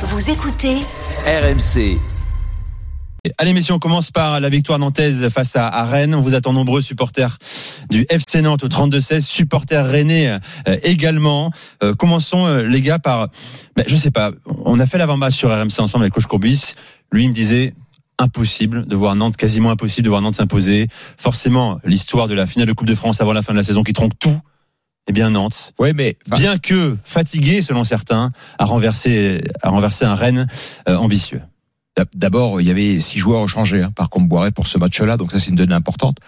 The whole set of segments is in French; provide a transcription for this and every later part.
Vous écoutez RMC. Allez messieurs, on commence par la victoire nantaise face à, à Rennes. On vous attend nombreux supporters du FC Nantes au 32-16, supporters rennais euh, également. Euh, commençons euh, les gars par, ben, je sais pas, on a fait l'avant-match sur RMC ensemble avec coach Courbis. Lui il me disait impossible de voir Nantes, quasiment impossible de voir Nantes s'imposer. Forcément, l'histoire de la finale de Coupe de France avant la fin de la saison qui tronque tout. Eh bien Nantes, Ouais, mais enfin, bien que fatigué selon certains, a renversé, a renversé un Rennes euh, ambitieux. d'ab- d'abord, il y avait six joueurs changés hein, par Comboiré pour ce match-là, donc ça c'est une donnée importante.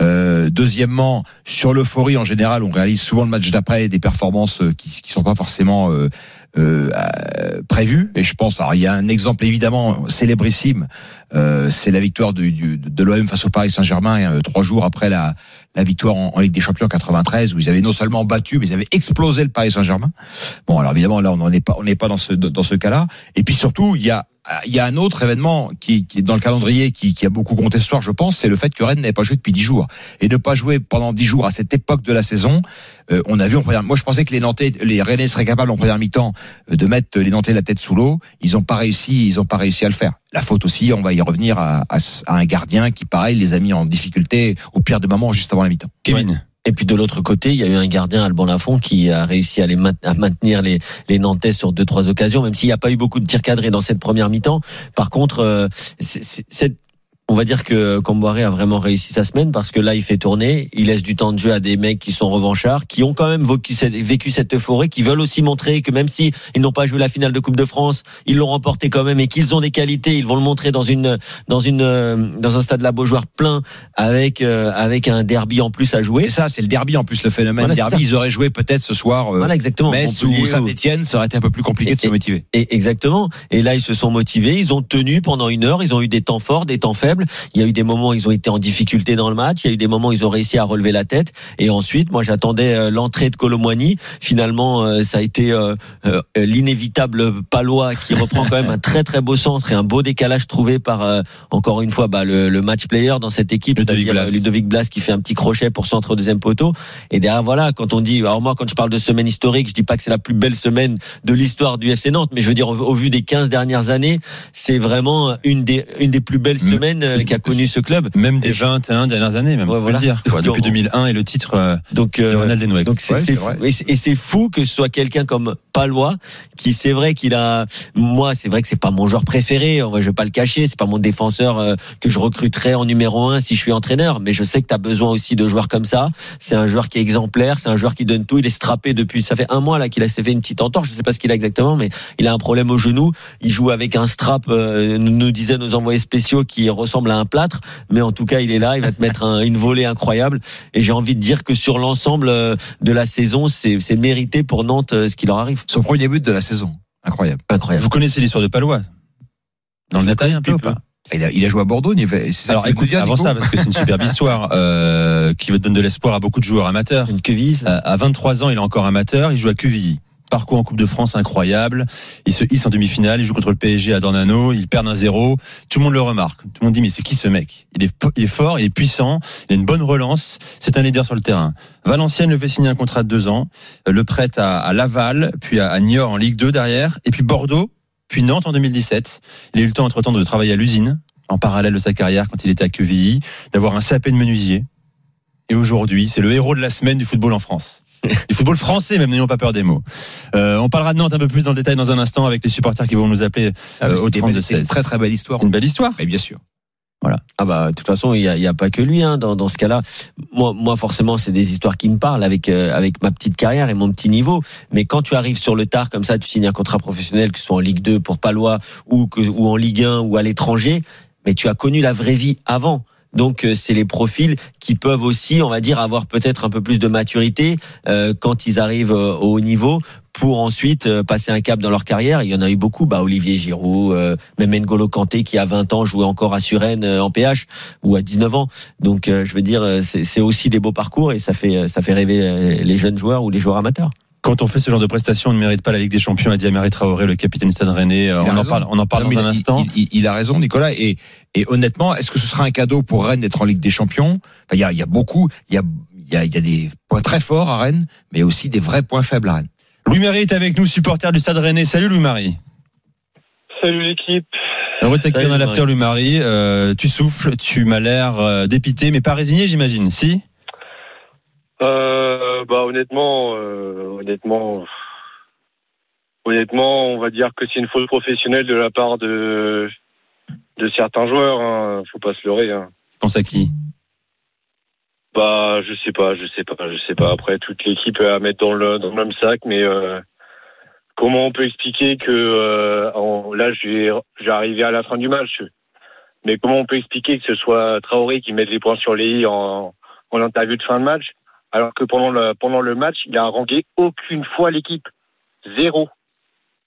Euh, deuxièmement, sur l'euphorie en général, on réalise souvent le match d'après des performances euh, qui qui sont pas forcément euh, euh, prévues. Et je pense, alors il y a un exemple évidemment célébrissime, euh, c'est la victoire de l'OM face au Paris Saint-Germain euh, trois jours après la, la victoire en, Ligue des Champions en 93, où ils avaient non seulement battu, mais ils avaient explosé le Paris Saint-Germain. Bon, alors évidemment là, on n'en est pas, on n'est pas dans ce dans ce cas-là. Et puis surtout, il y a il y a un autre événement qui, qui est dans le calendrier qui, qui a beaucoup compté ce soir, je pense, c'est le fait que Rennes n'avait pas joué depuis dix jours et ne pas jouer pendant dix jours à cette époque de la saison. Euh, on a vu en première. Moi, je pensais que les Nantais, les Rennais seraient capables en première mi-temps euh, de mettre les Nantais la tête sous l'eau. Ils n'ont pas réussi. Ils ont pas réussi à le faire. La faute aussi, on va y revenir à, à, à un gardien qui, pareil, les a mis en difficulté au pire des moments juste avant la mi-temps. Kevin. Et puis de l'autre côté, il y a eu un gardien, Alban Lafont, qui a réussi à, les main- à maintenir les, les Nantais sur deux trois occasions, même s'il n'y a pas eu beaucoup de tirs cadrés dans cette première mi-temps. Par contre, euh, c'est- c'est- cette- on va dire que Camboiré a vraiment réussi sa semaine parce que là, il fait tourner, il laisse du temps de jeu à des mecs qui sont revanchards, qui ont quand même vécu cette, vécu cette euphorie, qui veulent aussi montrer que même si ils n'ont pas joué la finale de Coupe de France, ils l'ont remporté quand même et qu'ils ont des qualités, ils vont le montrer dans une dans une euh, dans un stade la Beaujoire plein avec euh, avec un derby en plus à jouer. Et ça, c'est le derby en plus, le phénomène Voilà, c'est derby. Ils auraient joué peut-être ce soir. euh, Voilà, exactement. Metz ou Saint-Etienne, ça aurait été un peu plus compliqué de se motiver. Et exactement. Et là, ils se sont motivés. Ils ont tenu pendant une heure. Ils ont eu des temps forts, des temps faibles. Il y a eu des moments où ils ont été en difficulté dans le match. Il y a eu des moments où ils ont réussi à relever la tête. Et ensuite, moi, j'attendais euh, l'entrée de Colomboigny. Finalement, euh, ça a été euh, l'inévitable Palois qui reprend quand même un très très beau centre et un beau décalage trouvé par encore une fois bah, le, le match player dans cette équipe, Ludovic Blas. Ludovic Blas qui fait un petit crochet pour centre au deuxième poteau. Et derrière, voilà, quand on dit, alors moi, quand je parle de semaine historique, je dis pas que c'est la plus belle semaine de l'histoire du FC Nantes, mais je veux dire, au, au vu des 15 dernières années, c'est vraiment une des, une des plus belles semaines euh, qu'a connu ce club. Même des Et- 21 dernières années, même, Ouais, voilà. le dire. quoi. Depuis on- 2001 et le titre euh, Donc, de Ronald donc c'est Ouais, c'est c'est fou. vrai. Et c'est- fou que ce soit quelqu'un comme Palois qui c'est vrai qu'il a moi c'est vrai que c'est pas mon joueur préféré, je vais pas le cacher, c'est pas mon défenseur euh, que je recruterais en numéro un si je suis entraîneur, mais je sais que tu as besoin aussi de joueurs comme ça. C'est un joueur qui est exemplaire, c'est un joueur qui donne tout, il est strappé depuis ça fait un mois là qu'il a s'est fait une petite entorse, je sais pas ce qu'il a exactement mais il a un problème au genou, il joue avec un strap euh, nous, nous disaient nos envoyés spéciaux qui ressemble à un plâtre, mais en tout cas, il est là, il va te mettre un- une volée incroyable et j'ai envie de dire que sur l'ensemble euh, de la saison, c'est mérité pour Nantes euh, ce qui leur arrive. Son premier but de la saison. Incroyable. Incroyable. Vous connaissez l'histoire de Palois? Dans le détail un peu ou pas Il a, il a joué à Bordeaux. Il fait- c'est ça Alors écoute, avant Nico ça, parce que c'est une superbe histoire euh, qui donne de l'espoir à beaucoup de joueurs amateurs. Une queville. Euh, À 23 ans, il est encore amateur, il joue à Quevilly. Parcours en Coupe de France incroyable. Il se hisse en demi-finale, il joue contre le PSG à Dornano, il perd un zéro. Tout le monde le remarque. Tout le monde dit mais c'est qui ce mec? Il est, fort, il est puissant, il a une bonne relance, c'est un leader sur le terrain. Valenciennes le fait signer un contrat de deux ans, le prête à, Laval, puis à, Niort en Ligue 2 derrière, et puis Bordeaux, puis Nantes en 2017. Il a eu le temps entre-temps de travailler à l'usine, en parallèle de sa carrière quand il était à Quevilly, d'avoir un sapé de menuisier. Et aujourd'hui, c'est le héros de la semaine du football en France. du football français, même n'ayons pas peur des mots. Euh, on parlera de Nantes un peu plus dans le détail dans un instant avec les supporters qui vont nous appeler Ah, euh, au des 32 belles- c'est une 16. très très belle histoire. Une belle histoire. Mais bien sûr. Ah bah de toute façon il y a, pas que lui hein, dans, dans ce cas-là. Moi moi forcément c'est des histoires qui me parlent avec euh, avec ma petite carrière et mon petit niveau. Mais quand tu arrives sur le tard comme ça, tu signes un contrat professionnel que ce soit en Ligue 2 pour Palois ou que ou en Ligue 1 ou à l'étranger, mais tu as connu la vraie vie avant. Donc euh, c'est les profils qui peuvent aussi, on va dire, avoir peut-être un peu plus de maturité euh, quand ils arrivent euh, au haut niveau pour ensuite passer un cap dans leur carrière. Il y en a eu beaucoup, bah Olivier Giroud, euh, même N'Golo Kanté qui à 20 ans jouait encore à Suresnes en PH ou à 19 ans. Donc euh, je veux dire, c'est aussi des beaux parcours et ça fait ça fait rêver les jeunes joueurs ou les joueurs amateurs. Quand on fait ce genre de prestations, on ne mérite pas la Ligue des Champions à Diamari Traoré, le capitaine du Stade Rennais. A On en parle, on en parle Non, dans un il- instant. Il, il- il a raison, Nicolas. Et, et honnêtement, est-ce que ce sera un cadeau pour Rennes d'être en Ligue des Champions? Enfin, Il y, a, y a beaucoup, il y a, y, a, y a des points très forts à Rennes, mais aussi des vrais points faibles à Rennes. Louis-Marie est avec nous, supporter du Stade Rennais. Salut Louis-Marie. salut l'équipe. Heureux de dans l'after, Louis-Marie. Euh, tu souffles, tu m'as l'air euh, dépité, mais pas résigné, j'imagine. Si? Euh, bah honnêtement, euh, honnêtement, honnêtement, on va dire que c'est une faute professionnelle de la part de de certains joueurs. Hein. Faut pas se leurrer. Hein. Tu penses à qui? Bah, je sais pas, je sais pas, je sais pas. Après, toute l'équipe à mettre dans le dans le même sac, mais euh, comment on peut expliquer que euh, en- là, je vais je vais arriver à la fin du match, mais comment on peut expliquer que ce soit Traoré qui mette les points sur les i en en interview de fin de match, alors que pendant le pendant le match, il a rangué aucune fois l'équipe, zéro,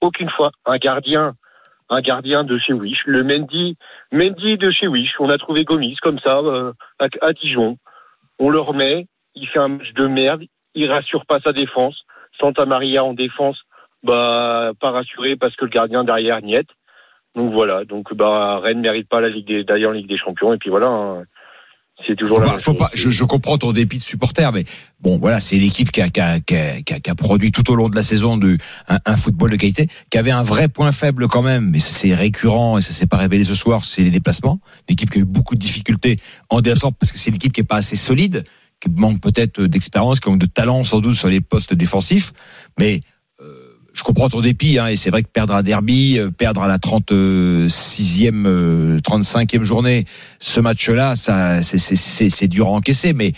aucune fois. Un gardien. Un gardien de chez Wish, le Mendy, Mendy de chez Wish. On a trouvé Gomis comme ça euh, à, Dijon on le remet, il fait un match de merde, il rassure pas sa défense. Santa Maria en défense, bah pas rassuré parce que le gardien derrière niet. Donc voilà, donc bah Rennes mérite pas la Ligue des d'ailleurs Ligue des Champions et puis voilà, hein. C'est toujours Faut la pas- faut pas- je, je comprends ton dépit de supporter, mais bon, voilà, c'est l'équipe qui a, qui, a, qui, a, qui a- qui a produit tout au long de la saison du, un, un football de qualité, qui avait un vrai point faible quand même, mais ça, c'est récurrent et ça s'est pas révélé ce soir, c'est les déplacements. L'équipe qui a eu beaucoup de difficultés en déplacement parce que c'est l'équipe qui est pas assez solide, qui manque peut-être d'expérience, qui manque de talent sans doute sur les postes défensifs, mais je comprends ton dépit, hein, et c'est vrai que perdre un derby, euh, perdre à la 36e, euh, 35e journée, ce match-là, ça, c'est- c'est- c'est c'est dur à encaisser, mais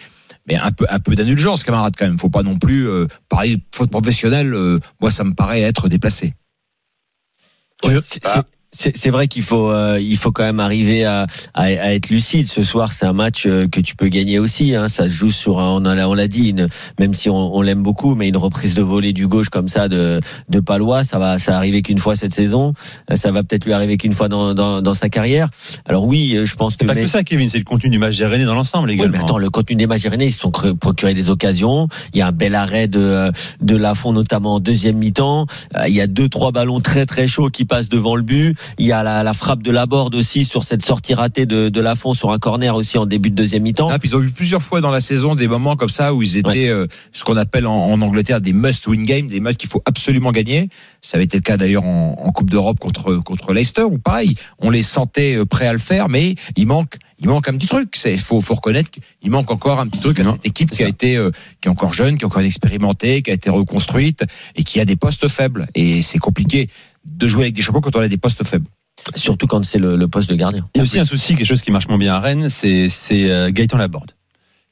mais un peu un peu d'indulgence, camarade, quand même. Faut pas non plus, euh, pareil, faute professionnelle. euh, moi, ça me paraît être déplacé. Ouais, c'est- vrai qu'il faut euh, il faut quand même arriver à, à, à être lucide. Ce soir, c'est un match euh, que tu peux gagner aussi. Hein. Ça se joue sur un, on a- on l'a dit, une, même si on, on l'aime beaucoup, mais une reprise de volée du gauche comme ça de de Palois, ça va ça arriver qu'une fois cette saison. Euh, Ça va peut-être lui arriver qu'une fois dans, dans dans sa carrière. Alors oui, euh, je pense que C'est pas mais- que ça, Kevin, c'est le contenu du match des Rennais dans l'ensemble oui, également. mais attends, le contenu des matchs rennais, ils se sont procurés des occasions. Il y a un bel arrêt de de Lafont, notamment en deuxième mi-temps. Il y a deux trois ballons très très chauds qui passent devant le but. Il y a la, la frappe de la Borde aussi sur cette sortie ratée de, de Lafont sur un corner aussi en début de deuxième mi-temps. Ah, ils ont eu plusieurs fois dans la saison des moments comme ça où ils étaient euh, ce qu'on appelle en, en Angleterre des must-win games, des matchs qu'il faut absolument gagner. Ça avait été le cas d'ailleurs en, en Coupe d'Europe contre contre Leicester où pareil, on les sentait euh, prêts à le faire, mais il manque il manque un petit truc. C'est faut faut reconnaître qu'il manque encore un petit truc à Non, cette équipe qui a été euh, qui est encore jeune, qui est encore inexpérimentée, qui a été reconstruite et qui a des postes faibles. Et c'est compliqué de jouer avec des champions quand on a des postes faibles. Surtout quand c'est le, le poste de gardien. Il y a aussi un souci, quelque chose qui marche moins bien à Rennes, c'est euh, Gaëtan Laborde,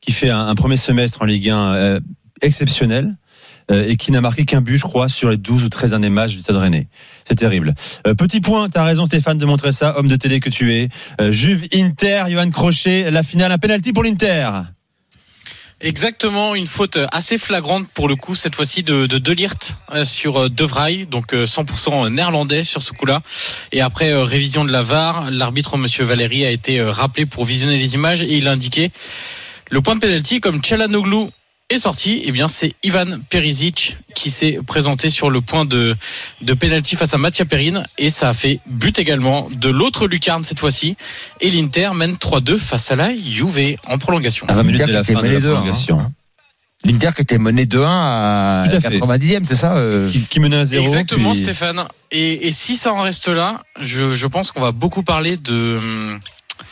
qui fait un, un premier semestre en Ligue 1 euh, exceptionnel euh, et qui n'a marqué qu'un but, je crois, sur les 12 ou 13 derniers matchs du Stade Rennais. C'est terrible. Euh, petit point, t'as raison Stéphane de montrer ça, homme de télé que tu es. Euh, Juve Inter, Johan Crochet, la finale, un penalty pour l'Inter. Exactement, une faute assez flagrante pour le coup cette fois-ci de de Delirte euh, sur euh, De donc euh, 100% néerlandais sur ce coup-là. Et après euh, révision de la VAR, l'arbitre Monsieur Valéry a été euh, rappelé pour visionner les images et il a indiqué le point de pénalty comme Chalanoglu est sorti, eh bien c'est Ivan Perisic qui s'est présenté sur le point de de pénalty face à Mattia Perrine et ça a fait but également de l'autre lucarne cette fois-ci et l'Inter mène 3-2 face à la Juve en prolongation. À 20 minutes de la L'Inter qui fin de était la mené 2-1, prolongation. hein. L'Inter qui était mené 2-1 à à fait. 90e, c'est ça euh Qui, qui menait à 0 Exactement, puis- Stéphane. Et, et si ça en reste là, je, je pense qu'on va beaucoup parler de,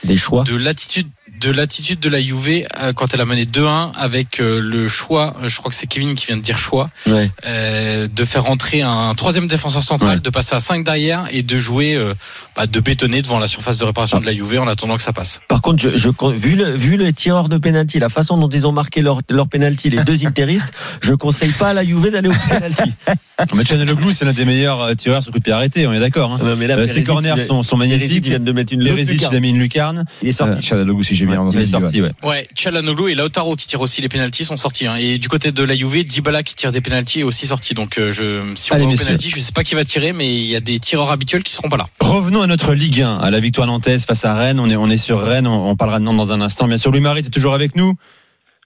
Des choix. de l'attitude de l'attitude de la Juve euh, quand elle a mené 2-1 avec euh, le choix, euh, je crois que c'est Kevin qui vient de dire choix, Ouais. euh, de faire entrer un troisième défenseur central, Ouais. de passer à 5 derrière et de jouer, euh, bah, de bétonner devant la surface de réparation de la Juve en attendant que ça passe. Par contre, je, je, vu le vu le tireur de penalty, la façon dont ils ont marqué leur leur penalty, les deux interistes, je conseille pas à la Juve d'aller au penalty. Mais Chalanoglu, c'est l'un des meilleurs tireurs sur coup de pied arrêté, on est d'accord. Hein. Non, mais là, Euh, ses corners sont, sont magnifiques. il vient de mettre une il a mis une lucarne. Il est sorti, Euh, si j'ai bien Ouais, entendu. il est sorti, ouais. Ouais, Chalanoglu et Lautaro qui tirent aussi les pénalties sont sortis. Hein. Et du côté de la Juve, Dybala qui tire des pénalties est aussi sorti. Donc euh, je, si on Allez, va au messieurs. pénalty, je sais pas qui va tirer, mais il y a des tireurs habituels qui seront pas là. Revenons à notre Ligue 1, à la victoire nantaise face à Rennes. On est, on est sur Rennes, on, on parlera de Nantes dans un instant. Bien sûr, Louis-Marie, tu es toujours avec nous?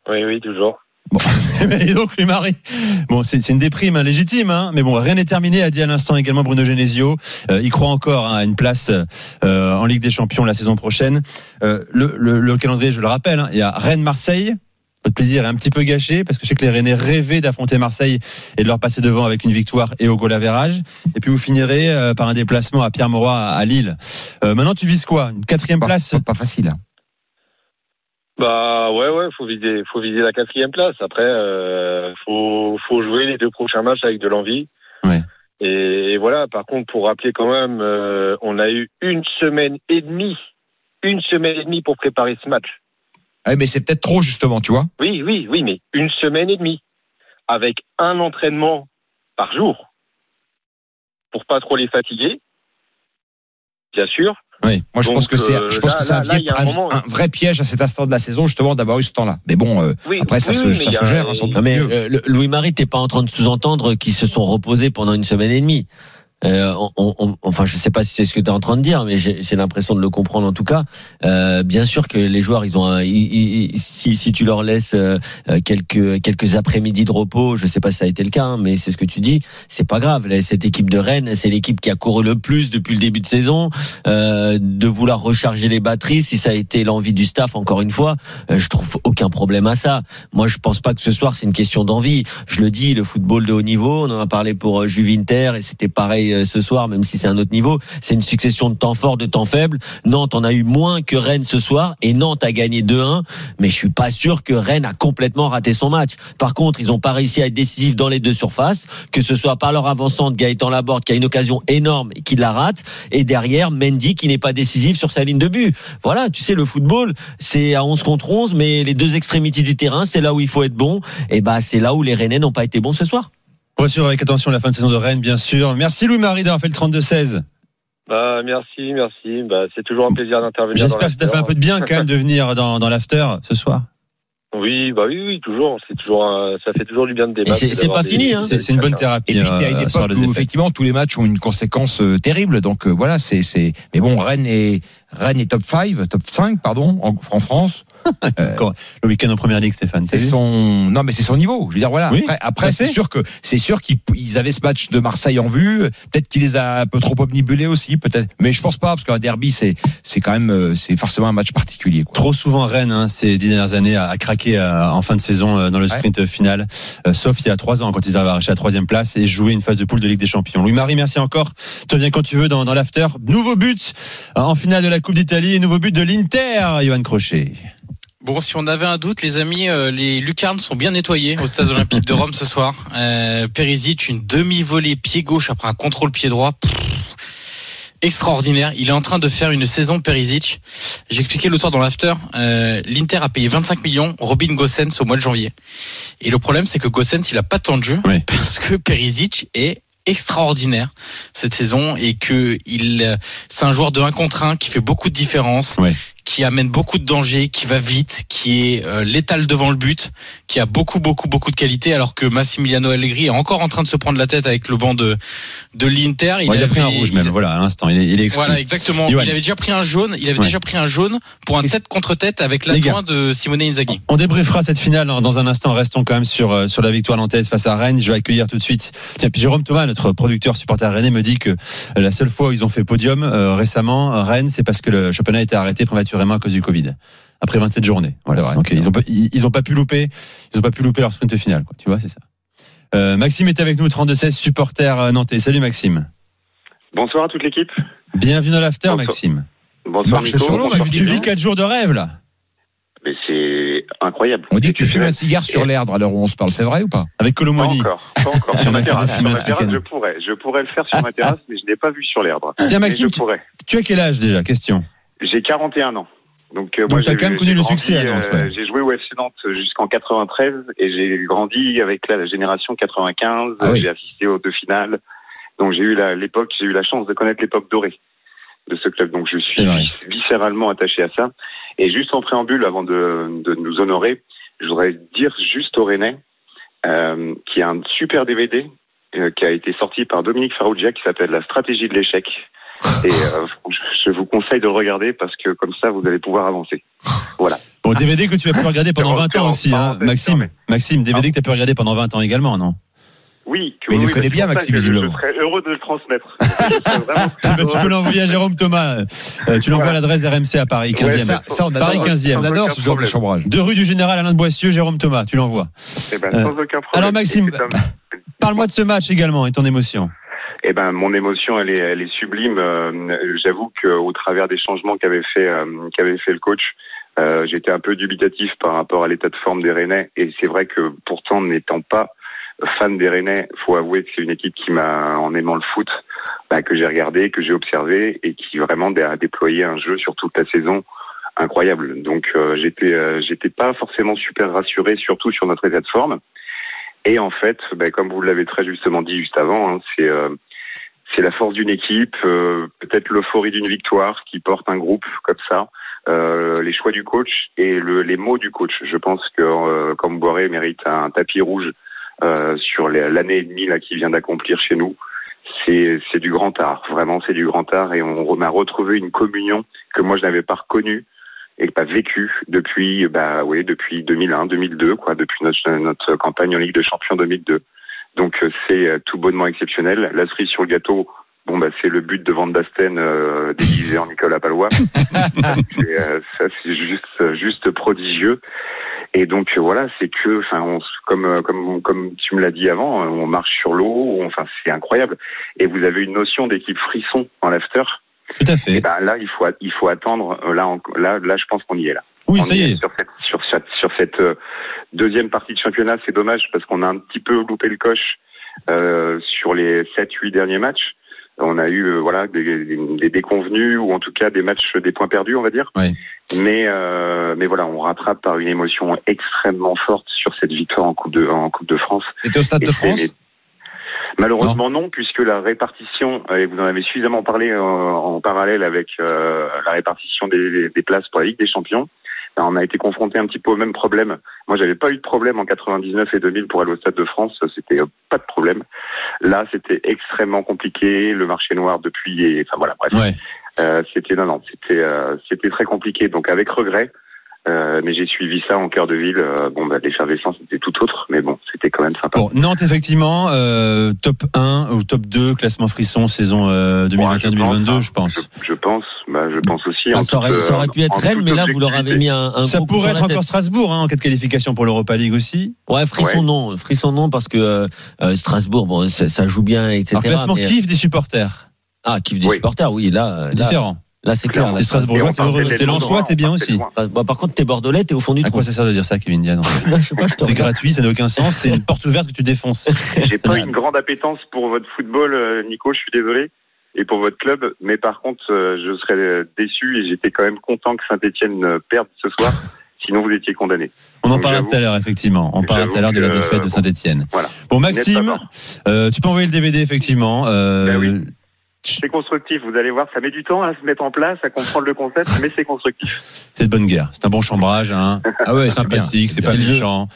Oui, oui, toujours. Bon, et donc Louis-Marie, bon, c'est une déprime hein, légitime, hein, mais bon, rien n'est terminé, a dit à l'instant également Bruno Genesio. Euh, il croit encore hein, à une place euh, en Ligue des Champions la saison prochaine. Euh, le, le, le calendrier, je le rappelle, hein, il y a Rennes-Marseille, Votre plaisir est un petit peu gâché parce que je sais que les Rennais rêvaient d'affronter Marseille et de leur passer devant avec une victoire et au goal average. Et puis vous finirez euh, par un déplacement à Pierre-Mauroy à à Lille. Euh, maintenant, tu vises quoi? Une quatrième Pas, place? pas, pas facile. Bah ouais ouais, faut viser, faut viser la quatrième place. Après, euh, faut faut jouer les deux prochains matchs avec de l'envie. Ouais. Et, et voilà. Par contre, pour rappeler quand même, euh, on a eu une semaine et demie, une semaine et demie pour préparer ce match. Ouais, mais c'est peut-être trop justement, tu vois. Oui oui oui, mais une semaine et demie avec un entraînement par jour pour pas trop les fatiguer. Bien sûr. Oui. Moi, je Donc, pense que c'est, euh, je pense là- que c'est un, là- là, un un- moment- un vrai piège à cet instant de la saison, justement, d'avoir eu ce temps-là. Mais bon, euh, Oui, après, ça oui, se, ça se gère. hein, Non mais euh, Louis-Marie, t'es pas en train de sous-entendre qu'ils se sont reposés pendant une semaine et demie. Euh, on- on- enfin, je sais pas si c'est ce que tu es en train de dire, mais j'ai l'impression de le comprendre en tout cas. Euh, bien sûr que les joueurs, ils ont, un- ils- ils- si, si tu leur laisses euh, quelques quelques après-midi de repos, je sais pas si ça a été le cas, hein, mais c'est ce que tu dis. C'est pas grave. Cette équipe de Rennes, c'est l'équipe qui a couru le plus depuis le début de saison. Euh, de vouloir recharger les batteries, si ça a été l'envie du staff, encore une fois, euh, je trouve aucun problème à ça. Moi, je pense pas que ce soir c'est une question d'envie. Je le dis, le football de haut niveau, on en a parlé pour euh, Juvinter et c'était pareil euh, ce soir, même si c'est un autre niveau. C'est une succession de temps forts, de temps faibles. Nantes en a eu moins que Rennes ce soir et Nantes a gagné 2-1, mais je suis pas sûr que Rennes a complètement raté son match. Par contre, ils ont pas réussi à être décisifs dans les deux surfaces, que ce soit par leur avançante Gaëtan Laborde qui a une occasion énorme et qui la rate, et derrière Mendy qui n'est pas décisif sur sa ligne de but. Voilà, tu sais, le football, c'est à 11 contre 11, mais les deux extrémités du terrain, c'est là où il faut être bon. Et bah, c'est là où les Rennais n'ont pas été bons ce soir. On va suivre avec attention la fin de saison de Rennes, bien sûr. Merci Louis-Marie d'avoir fait le 32-16. Bah merci merci. Bah c'est toujours un plaisir d'intervenir. J'espère que ça t'a fait un peu de bien quand même de venir dans, dans l'after ce soir. Oui, bah oui, oui, toujours. C'est toujours, un- ça fait toujours du bien de débattre. c'est- pas des- fini, hein. C'est c'est une bonne thérapie. Et puis, t'es à une euh, époque où, effectivement, tous les matchs ont une conséquence euh, terrible. Donc, euh, voilà, c'est, c'est, mais bon, Rennes est, Rennes est top 5, top 5, pardon, en, en France. Euh, le week-end en première ligue, Stéphane. c'est son, non, mais c'est son niveau. Je veux dire, voilà. Oui, après, c'est sûr que, c'est sûr qu'ils ils avaient ce match de Marseille en vue. Peut-être qu'il les a un peu trop omnibulés aussi, peut-être. Mais je pense pas, parce qu'un derby, c'est, c'est quand même, euh, c'est forcément un match particulier, quoi. Trop souvent Rennes hein, ces dix dernières années a, craqué euh, en fin de saison dans le sprint final, Euh, sauf il y a trois ans quand ils avaient arraché la troisième place et joué une phase de poule de Ligue des Champions. Louis-Marie, merci encore. Tu reviens quand tu veux dans, dans l'after. Nouveau but en finale de la Coupe d'Italie et nouveau but de l'Inter, Johan Crochet. Bon, si on avait un doute, les amis, euh, les lucarnes sont bien nettoyées au stade olympique de Rome ce soir. Euh, Perisic, une demi-volée pied gauche après un contrôle pied droit. Pff, extraordinaire. Il est en train de faire une saison Perisic. J'expliquais l'autre soir dans l'after. Euh, L'Inter a payé 25 millions Robin Gossens au mois de janvier. Et le problème, c'est que Gossens, il a pas de temps de jeu Oui. parce que Perisic est extraordinaire cette saison et que il euh, c'est un joueur de 1 contre 1 qui fait beaucoup de différence Ouais. Qui amène beaucoup de danger qui va vite qui est euh, létal devant le but qui a beaucoup beaucoup beaucoup de qualité alors que Massimiliano Allegri est encore en train de se prendre la tête avec le banc de de l'Inter Il, il a pris un rouge il- même, voilà, à l'instant. Il est, il est voilà, exactement. Il avait déjà pris un jaune. Il avait Ouais. déjà pris un jaune pour un tête contre tête avec l'adjoint de Simone Inzaghi. On débriefera cette finale dans dans un instant. Restons quand même sur euh, sur la victoire nantaise face à Rennes. Je vais accueillir tout de suite. Tiens, puis Jérôme Thomas, notre producteur supporter rennais, me dit que euh, la seule fois où ils ont fait podium euh, récemment, Rennes, c'est parce que le championnat a été arrêté prématurément à cause du Covid. Après 27 journées. Voilà. Vrai. Donc ils ont pas, ils, ils ont pas pu louper, ils ont pas pu louper leur sprint final. Quoi. Tu vois, c'est ça. Euh, Maxime est avec nous, 32-16, supporter euh, nantais. Salut Maxime. Bonsoir à toute l'équipe. Bienvenue dans l'after, Bonsoir. Maxime. Bonsoir Marche Nico. sur l'eau, Tu, Bonsoir Maxime. tu Guillaume. vis quatre jours de rêve là. Mais c'est incroyable. On dit que tu fumes un cigare sur l'herbe à l'heure où on se parle, c'est vrai ou pas? Avec Pas Colomoni. encore, pas encore. Sur ma terrasse, sur ma je pourrais. Je pourrais le faire sur ma terrasse, mais je l'ai pas vu sur l'herbe. Tiens Maxime, je tu, pourrais. tu as quel âge déjà? Question. J'ai 41 ans. Donc, euh, Donc, j'ai- quand même connu j'ai le grandi, succès à Nantes, euh, ouais. J'ai joué au FC Nantes jusqu'en 93 et j'ai grandi avec la, la génération 95. Ah oui. J'ai assisté aux deux finales. Donc j'ai eu la- l'époque, j'ai eu la chance de connaître l'époque dorée de ce club. Donc je suis viscéralement attaché à ça. Et juste en préambule, avant de, de nous honorer, je voudrais dire juste au Rennais euh, qu'il y a un super DVD euh, qui a été sorti par Dominique Farrugia qui s'appelle La stratégie de l'échec. Et euh, je, vous conseille de le regarder parce que comme ça, vous allez pouvoir avancer. Bon, DVD que tu as pu regarder pendant 20 ans aussi, hein, Maxime. Maxime, DVD que tu as pu regarder pendant 20 ans également, non? Oui, que Mais il oui, le connaît bien, Maxime, je-. Je serais heureux de le transmettre. Ah bah, tu peux l'envoyer à Jérôme Thomas. Euh, tu l'envoies à l'adresse RMC à Paris, 15e. Ouais, Ça, ça, on Paris adore, 15e. on adore ce genre de chambrage. De rue du Général Alain de Boissieu, Jérôme Thomas, tu l'envoies. Eh ben, Euh, sans aucun problème. alors, Maxime, Parle-moi de ce match également et ton émotion. Eh ben, mon émotion, elle est, elle est sublime. Euh, J'avoue qu'au travers des changements qu'avait fait, euh, qu'avait fait le coach, euh, j'étais un peu dubitatif par rapport à l'état de forme des Rennais. Et c'est vrai que pourtant, n'étant pas fan des Rennais, faut avouer que c'est une équipe qui m'a, en aimant le foot, bah, que j'ai regardé, que j'ai observé et qui vraiment a déployé un jeu sur toute la saison incroyable. Donc, euh, j'étais, euh, j'étais pas forcément super rassuré, surtout sur notre état de forme. Et en fait, bah, comme vous l'avez très justement dit juste avant, hein, c'est c'est la force d'une équipe, euh, peut-être l'euphorie d'une victoire qui porte un groupe comme ça, euh, les choix du coach et le, les mots du coach. Je pense que euh, comme Boiré mérite un tapis rouge euh, sur l'année et demie là qu'il vient d'accomplir chez nous. C'est c'est du grand art, vraiment c'est du grand art et on, on a retrouvé une communion que moi je n'avais pas reconnue et pas vécue depuis bah oui depuis 2001 2002 quoi depuis notre notre campagne en Ligue de Champions 2002. Donc euh, c'est euh, tout bonnement exceptionnel. La cerise sur le gâteau, bon bah c'est le but de Van Basten euh, déguisé en Nicolas Palois. C'est, euh, ça c'est juste juste prodigieux. Et donc euh, voilà, c'est que enfin on comme comme comme tu me l'as dit avant, on marche sur l'eau, enfin c'est incroyable. Et vous avez une notion d'équipe frisson en l'after. Tout à Et fait. ben là il faut il faut attendre là là là je pense qu'on y est là. Oui, On ça y est. Sur cette, sur cette, sur cette euh, deuxième partie de championnat, c'est dommage parce qu'on a un petit peu loupé le coche euh, sur les 7-8 derniers matchs. On a eu euh, voilà des, des, des déconvenus ou en tout cas des matchs des points perdus, on va dire. Ouais. Mais euh, mais voilà, on rattrape par une émotion extrêmement forte sur cette victoire en Coupe de en Coupe de France. C'était au Stade Et de France Malheureusement non. puisque la répartition, et vous en avez suffisamment parlé euh, en parallèle avec euh, la répartition des, des places pour la Ligue des Champions, on a été confronté un petit peu au même problème. Moi, j'avais pas eu de problème en 99 et 2000 pour aller au Stade de France, c'était euh, pas de problème. Là, c'était extrêmement compliqué, le marché noir depuis, et enfin voilà, bref. Ouais. Euh, c'était non, non, c'était euh, c'était très compliqué. Donc avec regret, euh, mais j'ai suivi ça en cœur de ville. Euh, bon, bah, l'effervescence était tout autre, mais bon, c'était quand même sympa. Bon, Nantes, effectivement, euh, top 1 ou top 2, classement frisson, saison euh, 2021-2022, je pense. Je, je pense, bah, je pense aussi. Ah, en ça, aurait, toute, ça aurait euh, pu être en Rennes, mais là, vous leur avez mis un, un Ça gros pourrait être encore Strasbourg, hein, en cas de qualification pour l'Europa League aussi. Ouais, frisson Ouais. non, frisson non parce que euh, euh, Strasbourg, bon, ça, ça joue bien, etc. Alors, classement mais- kiff des supporters. Ah, kiff des Oui. supporters, oui, là, là, Différent. là c'est clair. Là, on t'es heureux. T'es Lensois, t'es bien aussi. Bah, bah, par contre, t'es bordelais, t'es au fond du À trou. quoi ça sert de dire ça, Kevin Diane C'est gratuit, ça n'a aucun sens, c'est une porte ouverte que tu défonces. J'ai pas une grande appétence pour votre football, euh, Nico. Je suis désolé. Et pour votre club, mais par contre, euh, je serais euh, déçu et j'étais quand même content que Saint-Etienne perde ce soir. Sinon, vous étiez condamné. On en Donc, parlera tout à l'heure, effectivement. On parlera tout à l'heure de la défaite de bon, Saint-Etienne. voilà. Bon, Maxime, euh, tu peux envoyer le DVD, effectivement. C'est constructif. Vous allez voir, ça met du temps à se mettre en place, à comprendre le concept, mais c'est constructif. C'est de bonne guerre. C'est un bon chambrage, hein. Ah ouais, sympathique, c'est pas méchant.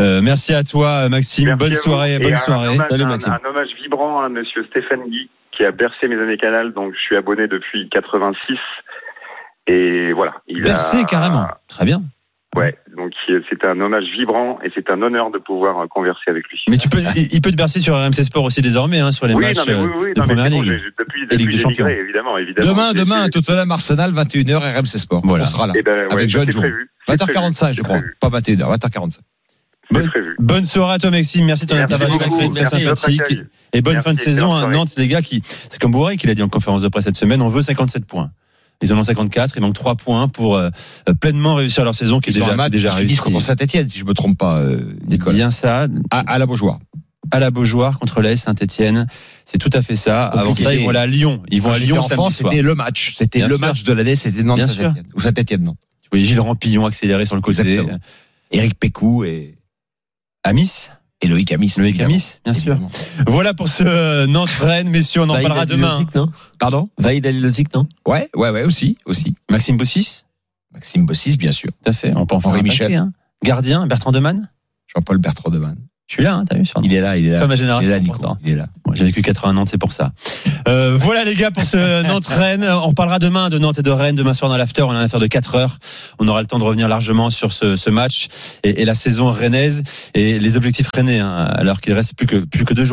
Euh, merci à toi, Maxime. Merci bonne soirée, bonne un soirée. hommage- Salut, un, Maxime. un hommage vibrant à Monsieur Stéphane Guy, qui a bercé mes années canal. Donc, je suis abonné depuis 86. Et voilà. Il Bercé, a- carrément. Très bien. Ouais. Donc, c'est un hommage vibrant et c'est un honneur de pouvoir euh, converser avec lui. Mais tu peux, il peut te bercer sur RMC Sport aussi désormais, hein, sur les oui, matchs non, mais oui, euh, oui, de non, mais première bon, ligue. j'ai- depuis, Et depuis Ligue des Champions. migré, évidemment, évidemment. Demain, demain, Tottenham Arsenal, 21h, RMC Sport. Voilà. On sera là. Eh ben, ouais, Avec. C'est 20h45, je crois. Pas 21h, 20h45. C'est Bonne- prévu. Bonne soirée à toi, Maxime. Merci de ton intervention. Et bonne Merci, fin de saison à. Nantes, les gars, qui, c'est comme Bourré qui l'a dit en conférence de presse cette semaine, on veut 57 points. Ils en ont 54, il manque 3 points pour euh, euh, pleinement réussir leur saison qui est Ils déjà, déjà qui finissent réussi. contre Saint-Etienne, si je me trompe pas, euh, Nicole. Bien ça, À, à la Beaujoire. à la Beaujoire contre l'AS Saint-Etienne. C'est tout à fait ça. Avant ça, ils vont aller à Lyon. Ils vont Quand à Lyon samedi c'était le match. C'était le sûr. match de l'année, c'était Bien Nantes-Saint-Etienne. Ou Saint-Etienne, non. Tu voyais Gilles Rampillon accéléré sur le côté. Exactement. Éric Pécou et, Amis et Loïc Amis. Loïc. Amis, bien sûr. Évidemment. Voilà pour ce euh, Nantes-Rennes, messieurs, on en Vaïd parlera demain. Non Pardon Vaïd Alilotic, non Ouais, ouais, ouais, aussi, aussi. Maxime Bossis, Maxime Bossis, bien sûr. tout à fait. On peut en faire Henri Michel. paquet, hein. Gardien, Bertrand Demann. Jean-Paul Bertrand Demann. Je suis là, hein, t'as vu sur Il est là, il est là. Comme ma Il est génération, là, Nico. pourtant. Il est là. J'ai vécu 80 Nantes, c'est pour ça. Euh, voilà les gars pour ce Nantes-Rennes. On reparlera demain de Nantes et de Rennes. Demain soir dans l'after, on a une affaire de 4 heures. On aura le temps de revenir largement sur ce, ce match et, et la saison rennaise et les objectifs rennais, hein, alors qu'il reste plus que, plus que deux jours.